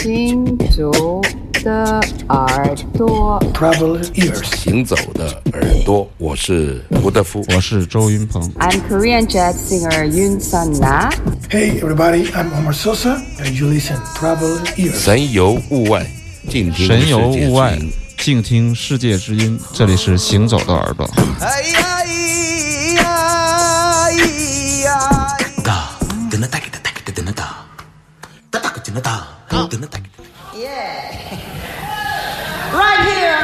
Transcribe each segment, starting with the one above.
行走的耳朵，Traveling ears，行走的耳朵，我是胡德夫，我是周云鹏。I'm Korean jazz singer Yun Sun Na. Hey everybody, I'm Omar Sosa, and you listen Traveling ears。神游物外，静听神游物外，静听世界之音。这里是行走的耳朵。哎呀咿呀咿呀，哒，噔噔哒哒哒哒噔噔哒，哒哒噔噔哒，噔噔哒。Yeah. Right here,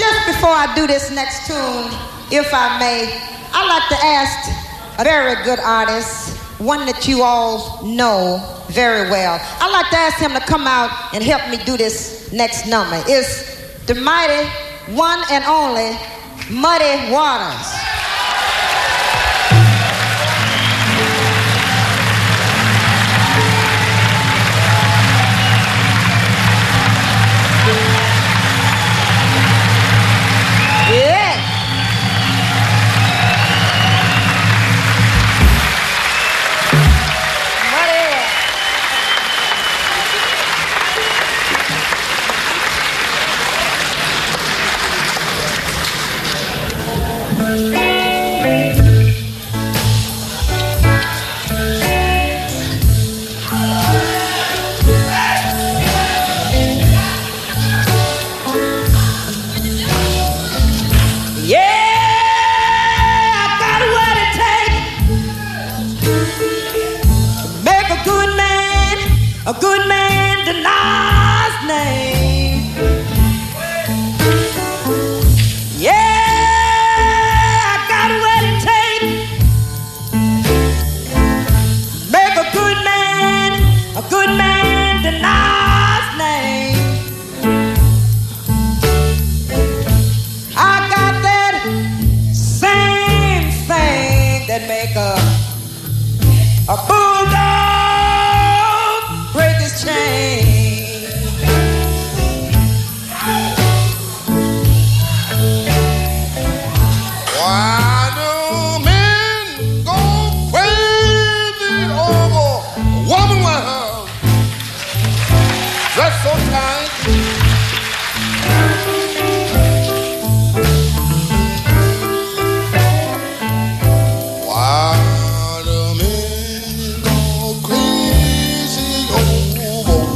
just before I do this next tune, if I may, I'd like to ask a very good artist, one that you all know very well. I'd like to ask him to come out and help me do this next number. It's the mighty one and only Muddy Waters.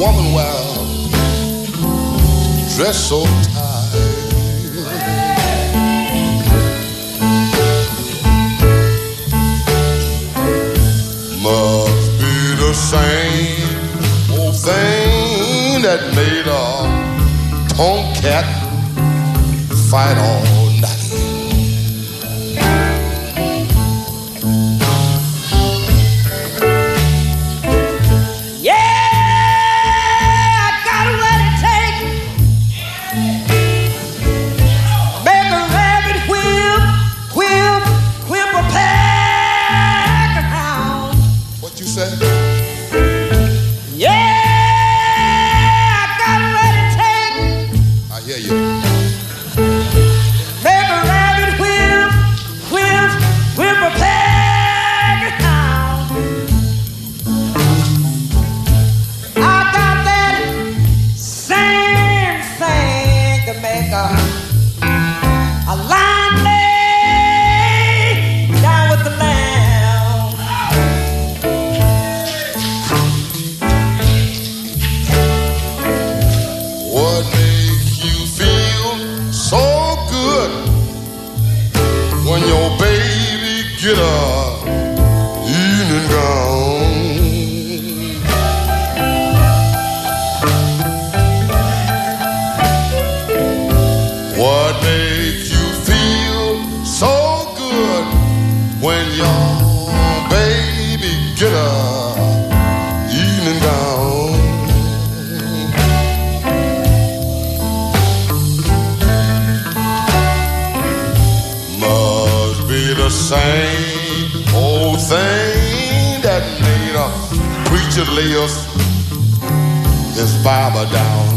woman well dressed so tight. Must be the same old thing that made a tomcat fight on. same old thing that made a preacher lay us his Bible down.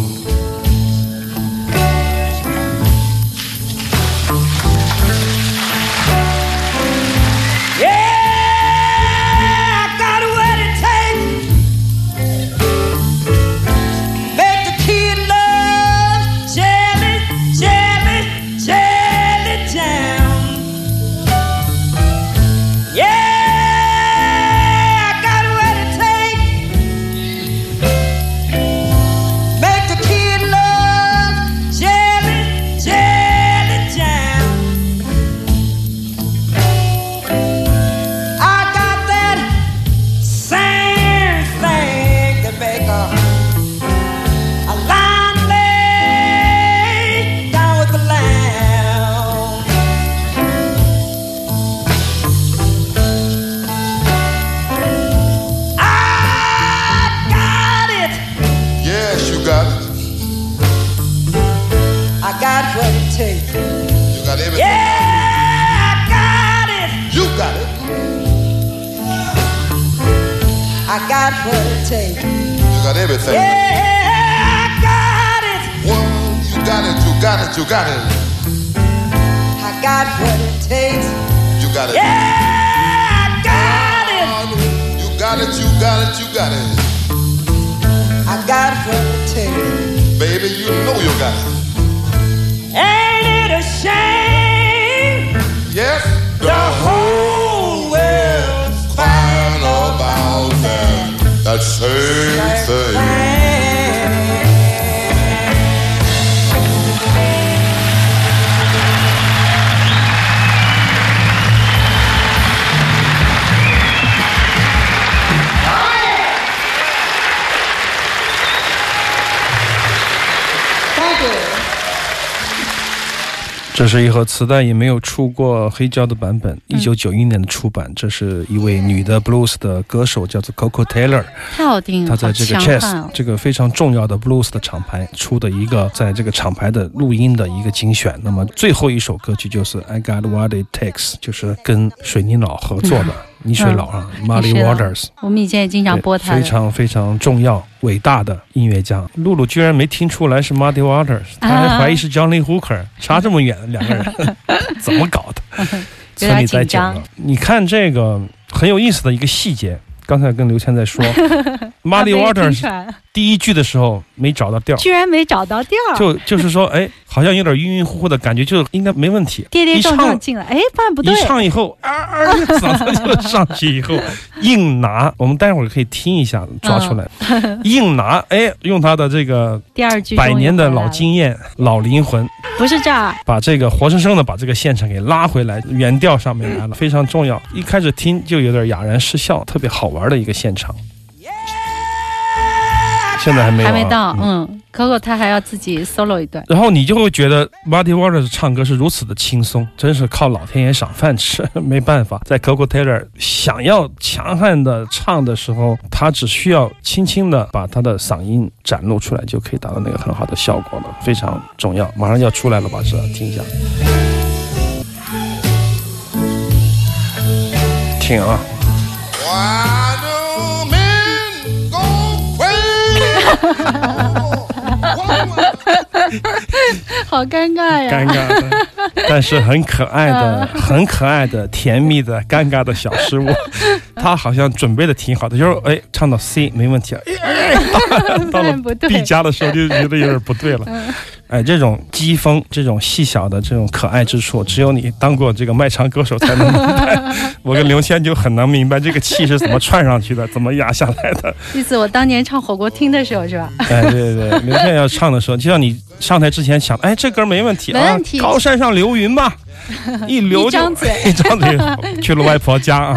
Hey. 这是一盒磁带，也没有出过黑胶的版本，一九九一年的出版。这是一位女的 blues 的歌手，叫做 Coco Taylor。太好听了，她在这个 Chess 哦这个非常重要的 blues 的厂牌出的一个，在这个厂牌的录音的一个精选。那么最后一首歌曲就是 I Got What It Takes，就是跟水泥佬合作的泥水佬啊，Muddy Waters。我们以前也经常播他。非常非常重要、伟大的音乐家。露露居然没听出来是 Muddy Waters，他还怀疑是 Johnny Hooker，差这么远 两个人，怎么搞的？村里待久紧张了，你看这个很有意思的一个细节。刚才跟刘谦在说，Muddy Waters 第一句的时候没找到调，居然没找到调，就就是说，哎，好像有点晕晕乎乎的感觉，就应该没问题。跌跌撞撞进来，哎，发现不对。一，唱以后，啊啊，嗓子就上去以后，硬拿，我们待会儿可以听一下，抓出来，硬拿，哎，用他的这个第二句百年的老经验、老灵魂，不是这儿，把这个活生生的把这个现场给拉回来，原调上面来了，非常重要。一开始听就有点哑然失笑，特别好玩的一个现场。现在还没有、啊，还没到，嗯嗯，Coco 他还要自己 solo 一段，然后你就会觉得 Muddy Waters 唱歌是如此的轻松，真是靠老天爷赏饭吃，没办法。在 Coco Taylor 想要强悍的唱的时候，他只需要轻轻的把他的嗓音展露出来，就可以达到那个很好的效果了，非常重要。马上要出来了吧？是吧？听一下，听啊。Why 好尴尬呀，尴尬的，但是很可爱的、很可爱的、甜蜜的、尴尬的小失误。他好像准备的挺好的，就是哎，唱到 C 没问题了，哎哎，哎到到了 B 加的时候就觉得有点不对了。哎，这种机锋、这种细小的这种可爱之处，只有你当过这个卖唱歌手才能明白。我跟刘谦就很能明白这个气是怎么串上去的，怎么压下来的。意思我当年唱火锅厅的时候是吧？哎，对对对，刘谦要唱的时候，就像你上台之前想，哎，这歌没问题啊高山上流云吧，一流就一张嘴一张嘴去了外婆家啊，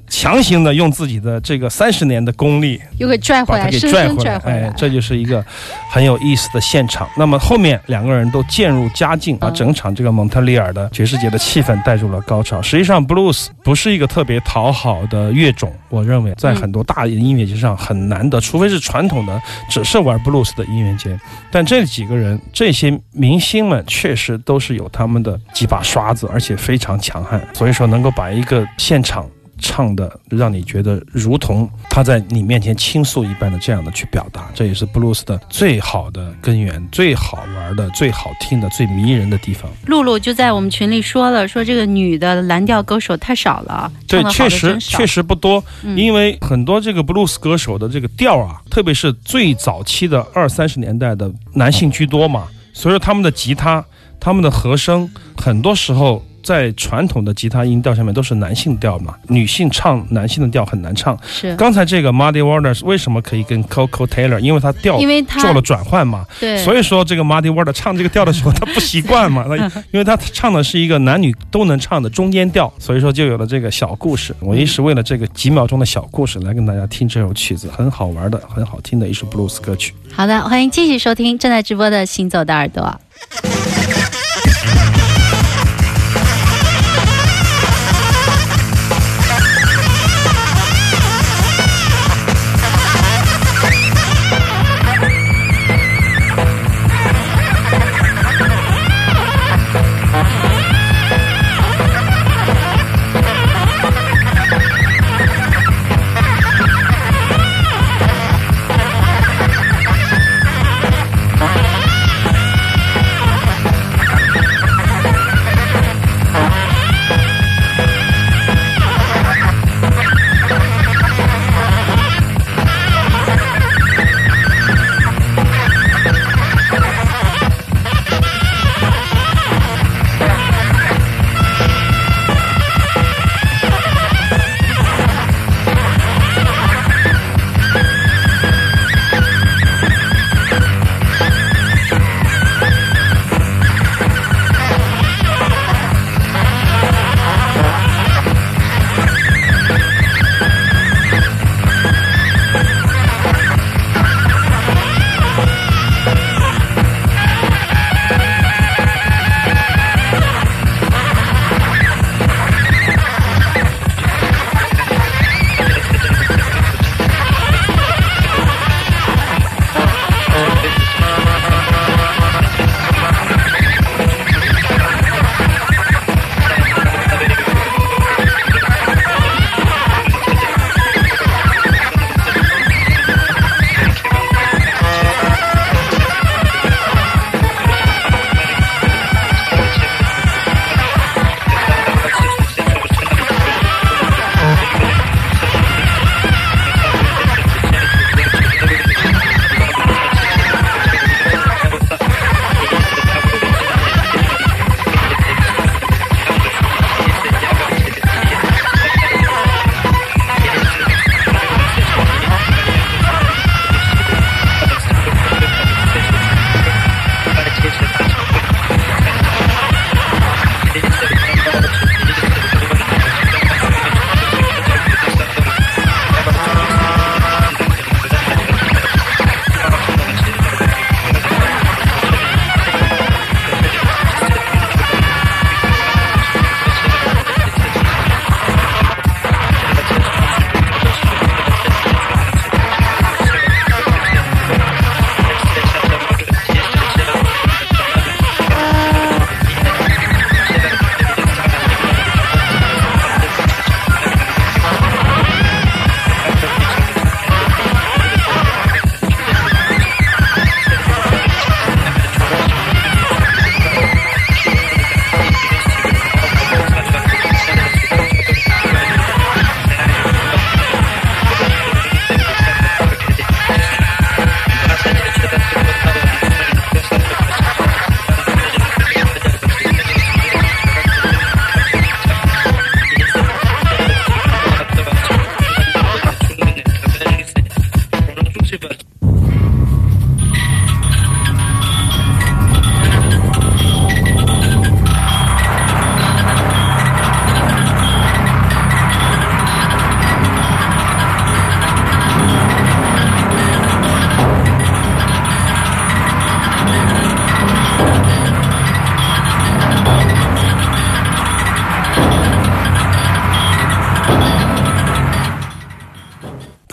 强行的用自己的这个三十年的功力又给拽回来，给拽回来，哎，，这就是一个很有意思的现场。那么后面两个人都渐入佳境，把嗯整场这个蒙特利尔的爵士节的气氛带入了高潮。实际上，blues 不是一个特别讨好的乐种，我认为在很多大的音乐节上很难得，除非是传统的只是玩 blues 的音乐节。但这几个人，这些明星们确实都是有他们的几把刷子，而且非常强悍。所以说，能够把一个现场。唱的让你觉得如同他在你面前倾诉一般的这样的去表达，这也是布鲁斯的最好的根源、最好玩的、最好听的、最迷人的地方。露露就在我们群里说了，说这个女的蓝调歌手太少了，对确实确实不多，嗯因为很多这个布鲁斯歌手的这个调啊，特别是最早期的二三十年代的男性居多嘛，所以说他们的吉他、他们的和声，很多时候在传统的吉他音调下面都是男性调嘛，女性唱男性的调很难唱。是刚才这个 Muddy Waters 为什么可以跟 Coco Taylor？因为他调因为她做了转换嘛，对，所以说这个 Muddy Waters 唱这个调的时候他不习惯嘛，他 因为他唱的是一个男女都能唱的中间调，所以说就有了这个小故事。我一时为了这个几秒钟的小故事来跟大家听这首曲子，很好玩的、很好听的一首 blues 歌曲。好的，欢迎继续收听正在直播的《行走的耳朵》。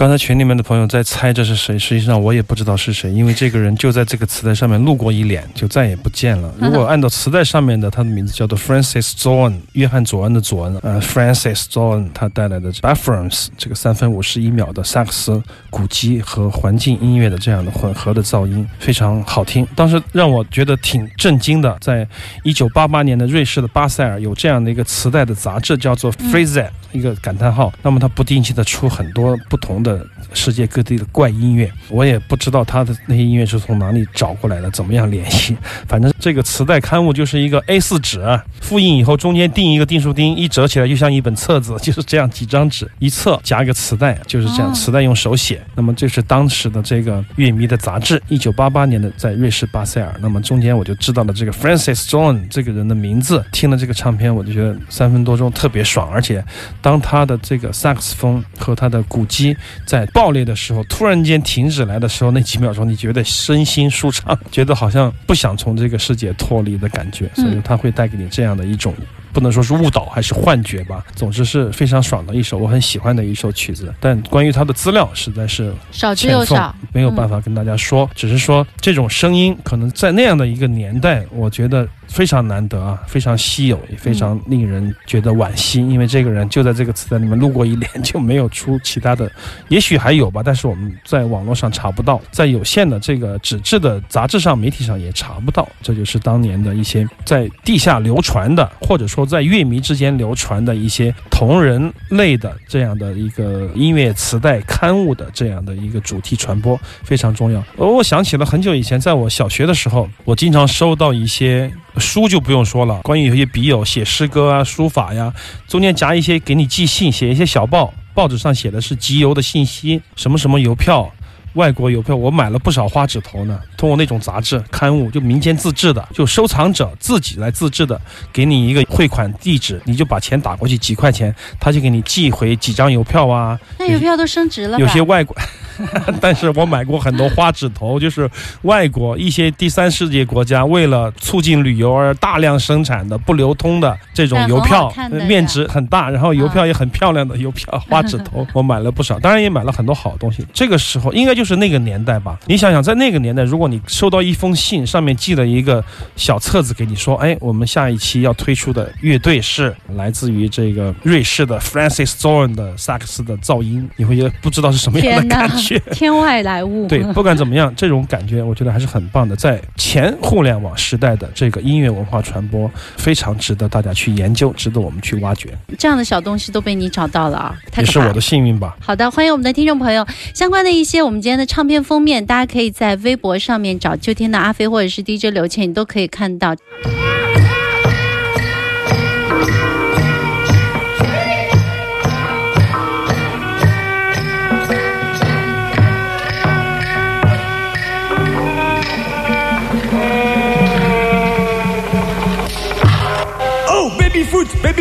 刚才群里面的朋友在猜这是谁，实际上我也不知道是谁，因为这个人就在这个磁带上面露过一脸，就再也不见了。如果按照磁带上面的，他的名字叫做 Francis zohn 约翰佐恩的佐恩，呃，Francis zohn 他带来的 Bathrooms 这个三分五十一秒的萨克斯、鼓机和环境音乐的这样的混合的噪音非常好听。当时让我觉得挺震惊的，在一九八八年的瑞士的巴塞尔有这样的一个磁带的杂志，叫做 Freeze，、一个感叹号。那么它不定期的出很多不同的世界各地的怪音乐，我也不知道他的那些音乐是从哪里找过来的，怎么样联系。反正这个磁带刊物就是一个 A4 纸，复印以后中间钉一个订书钉，一折起来就像一本册子，就是这样几张纸一册夹一个磁带，就是这样，哦磁带用手写。那么这是当时的这个乐迷的杂志，一九八八年的在瑞士巴塞尔。那么中间我就知道了这个 Francis John 这个人的名字，听了这个唱片我就觉得三分多钟特别爽，而且当他的这个萨克斯风和他的鼓机在爆裂的时候，突然间停止来的时候，那几秒钟你觉得身心舒畅，觉得好像不想从这个世界脱离的感觉，所以它会带给你这样的一种。不能说是误导还是幻觉吧，总之是非常爽的一首我很喜欢的一首曲子。但关于它的资料实在是少之又少，，没有办法跟大家说，只是说这种声音可能在那样的一个年代，我觉得非常难得啊，非常稀有，也非常令人觉得惋惜。因为这个人就在这个磁带里面录过一年，就没有出其他的，也许还有吧，但是我们在网络上查不到，在有限的这个纸质的杂志上、媒体上也查不到。这就是当年的一些在地下流传的，或者说在乐迷之间流传的一些同人类的这样的一个音乐磁带刊物的这样的一个主题传播非常重要。而我想起了很久以前，在我小学的时候，我经常收到一些书就不用说了，关于有些笔友写诗歌啊、书法呀，中间夹一些给你寄信，写一些小报，报纸上写的是集邮的信息，什么什么邮票。外国邮票，我买了不少花纸头呢。通过那种杂志刊物，就民间自制的，就收藏者自己来自制的，给你一个汇款地址，你就把钱打过去几块钱，他就给你寄回几张邮票啊。那邮票都升值了吧？有些外国，但是我买过很多花纸头，就是外国一些第三世界国家为了促进旅游而大量生产的不流通的这种邮票面值很大，然后邮票也很漂亮的邮票，花纸头我买了不少，当然也买了很多好东西。这个时候应该就是那个年代吧？你想想，在那个年代，如果你收到一封信，上面寄了一个小册子给你说，哎，我们下一期要推出的乐队是来自于这个瑞士的 Francis Zorn 的萨克斯的噪音，你会觉得不知道是什么样的感觉。，天外来物。对，不管怎么样，这种感觉我觉得还是很棒的。在前互联网时代的这个音乐文化传播，非常值得大家去研究，值得我们去挖掘，这样的小东西都被你找到了啊，也是我的幸运吧。好的，欢迎我们的听众朋友，相关的一些我们今天的唱片封面，大家可以在微博上面找秋天的阿飞或者是 DJ 刘倩，你都可以看到。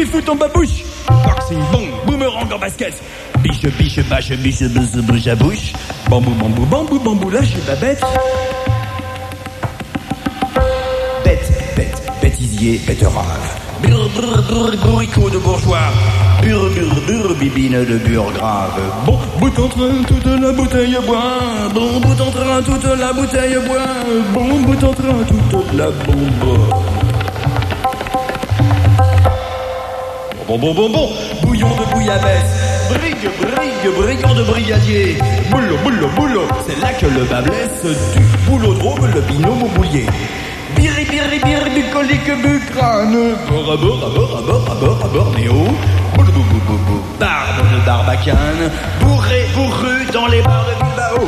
Foot, baby foot en babouche. Boxing, bon, boomerang en basket. Biche, biche, bâche, biche, bouche, bouche à bouche. Bambou, bambou, bambou, bambou, lâche la bête. Bête, bête, bêtisier, bêterave. Brr, brr, brr, bourricot de bourgeois. Bur, bur, bur, bibine de bure grave. Bon, bout en train, toute la bouteille bois. Bon, bout en train, toute la bouteille bois. Bon, bout en train, toute la bombe. Bon, bon, bon, bon, bouillon de bouillabaisse. Brigue, brigue, brigand de brigadier. Boulot, boulot, boulot, c'est là que le bas blesse. Du boulot drôme, le binôme au boulier. Biri, biri, biri, bucolique, bucrane. Bord à bord, à bord, à bord, à bord, à bornéo. Boulou, bou, bou, bou, bou. Barbe de barbacane. Bourré, bourru dans les bars de Bilbao.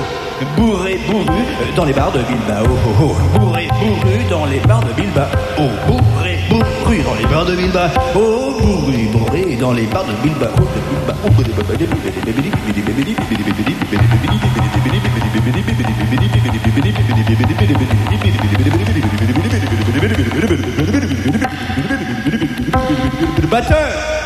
Bourré, bourru dans les bars de Bilbao. Oh, oh. Bourré, bourru dans les bars de Bilbao. Oh, bourré, bourru dans les bars de Bilbao. Oh, bourré, bourré dans les bars de Bilbao. Le batteur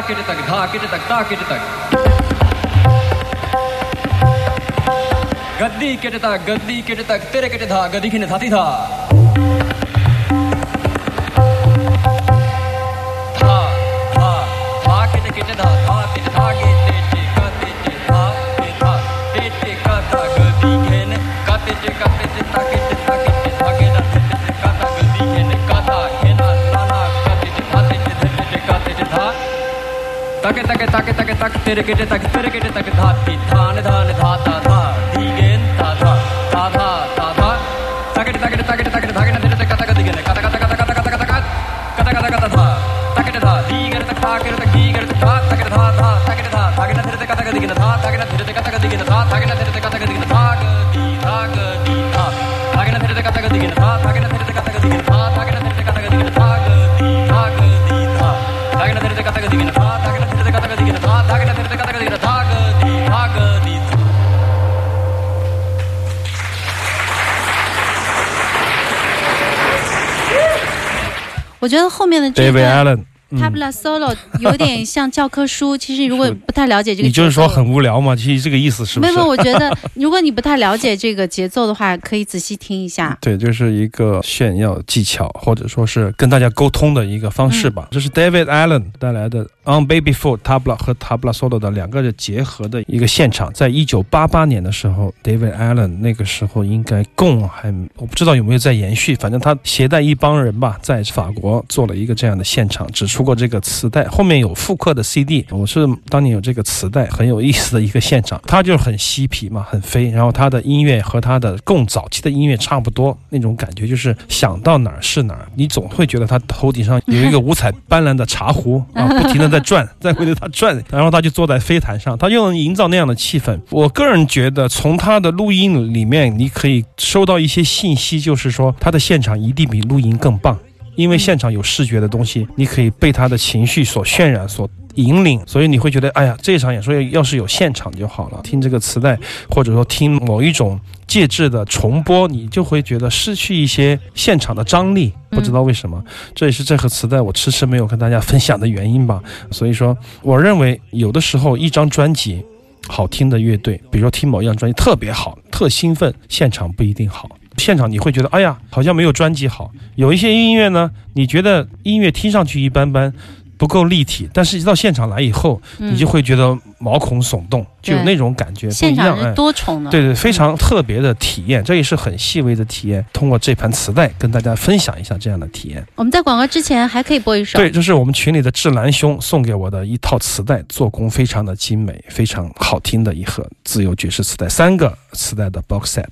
ताकिट तक, धाकिट तक, ताकिट तक। गद्दी किट तक, गद्दी किट तक, तेरे किट था गदी खिन थाती था। タケタケタケタケタケテレケテタケテレケテタケタティタネタネタタタディゲンタタタタタタタケテタケテタケテタケテタケテテテカタカディゲネカタカタカタカタカタカタカタカタカタタタケテタディゲルタタケルタディゲルタタタケテタタタケテタタケナテレテカタカディゲネタタケナテレテカタカディゲネタタケナテレテカタカディゲネタ觉得后面的这嗯，Tabla Solo 有点像教科书。其实如果不太了解这个，你就是说很无聊嘛？其实这个意思是不是？没有，我觉得 如果你不太了解这个节奏的话，可以仔细听一下。对，就是一个炫耀技巧，或者说是跟大家沟通的一个方式吧。这是 David Allen 带来的《On Baby Foot》Tabla 和 Tabla Solo 的两个的结合的一个现场。在一九八八年的时候，David Allen 那个时候应该共还我不知道有没有在延续，反正他携带一帮人吧，在法国做了一个这样的现场，只出过这个磁带，后面有复刻的 CD。我是当年有这个磁带，很有意思的一个现场。他就是很嬉皮嘛，很飞，然后他的音乐和他的更早期的音乐差不多，那种感觉就是想到哪儿是哪儿。你总会觉得他头顶上有一个五彩斑斓的茶壶啊，不停的在转，在围着他转，然后他就坐在飞毯上，他就能营造那样的气氛。我个人觉得，从他的录音里面，你可以收到一些信息，就是说他的现场一定比录音更棒。因为现场有视觉的东西，你可以被他的情绪所渲染、所引领，所以你会觉得，哎呀，这场演说要是有现场就好了。听这个磁带，或者说听某一种介质的重播，你就会觉得失去一些现场的张力。不知道为什么，这也是这盒磁带我迟迟没有跟大家分享的原因吧。所以说，我认为有的时候一张专辑，好听的乐队，比如说听某一张专辑特别好，特兴奋，现场不一定好。现场你会觉得，哎呀，好像没有专辑好。有一些音乐呢，你觉得音乐听上去一般般，不够立体，但是一到现场来以后，嗯你就会觉得毛孔耸动，就有那种感觉不一样。多重的，对对，非常特别的体验，这也是很细微的体验。通过这盘磁带跟大家分享一下这样的体验。我们在广告之前还可以播一首，对，这是我们群里的志兰兄送给我的一套磁带，做工非常的精美，非常好听的一盒自由爵士磁带，三个磁带的 box set。